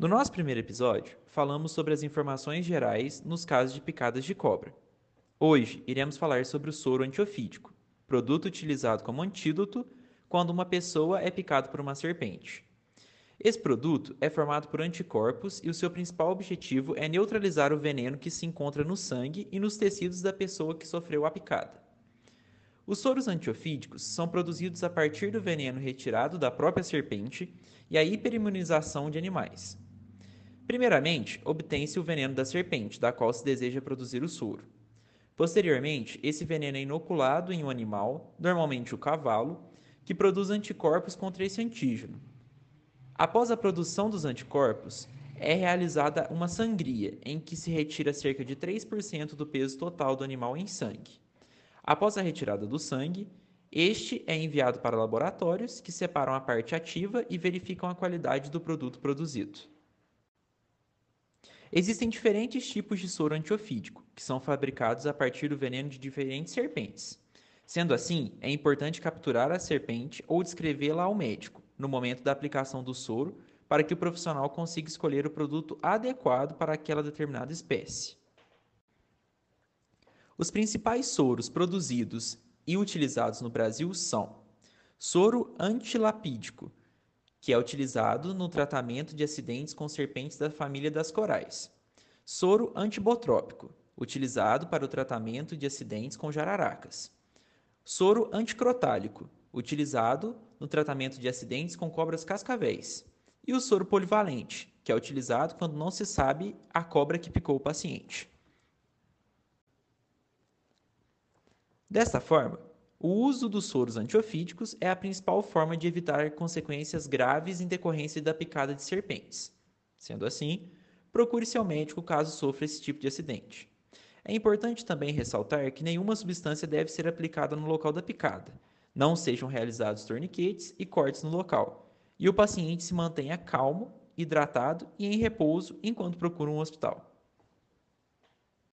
No nosso primeiro episódio, falamos sobre as informações gerais nos casos de picadas de cobra. Hoje, iremos falar sobre o soro antiofídico, produto utilizado como antídoto quando uma pessoa é picada por uma serpente. Esse produto é formado por anticorpos e o seu principal objetivo é neutralizar o veneno que se encontra no sangue e nos tecidos da pessoa que sofreu a picada. Os soros antiofídicos são produzidos a partir do veneno retirado da própria serpente e a hiperimunização de animais. Primeiramente, obtém-se o veneno da serpente, da qual se deseja produzir o soro. Posteriormente, esse veneno é inoculado em um animal, normalmente o cavalo, que produz anticorpos contra esse antígeno. Após a produção dos anticorpos, é realizada uma sangria, em que se retira cerca de 3% do peso total do animal em sangue. Após a retirada do sangue, este é enviado para laboratórios que separam a parte ativa e verificam a qualidade do produto produzido. Existem diferentes tipos de soro antiofídico, que são fabricados a partir do veneno de diferentes serpentes. Sendo assim, é importante capturar a serpente ou descrevê-la ao médico, no momento da aplicação do soro para que o profissional consiga escolher o produto adequado para aquela determinada espécie. Os principais soros produzidos e utilizados no Brasil são soro antilapídico, que é utilizado no tratamento de acidentes com serpentes da família das corais. Soro antibotrópico, utilizado para o tratamento de acidentes com jararacas. Soro anticrotálico, utilizado no tratamento de acidentes com cobras cascavéis, e o soro polivalente, que é utilizado quando não se sabe a cobra que picou o paciente. Desta forma, o uso dos soros antiofídicos é a principal forma de evitar consequências graves em decorrência da picada de serpentes. Sendo assim, procure seu médico caso sofra esse tipo de acidente. É importante também ressaltar que nenhuma substância deve ser aplicada no local da picada, não sejam realizados torniquetes e cortes no local, e o paciente se mantenha calmo, hidratado e em repouso enquanto procura um hospital.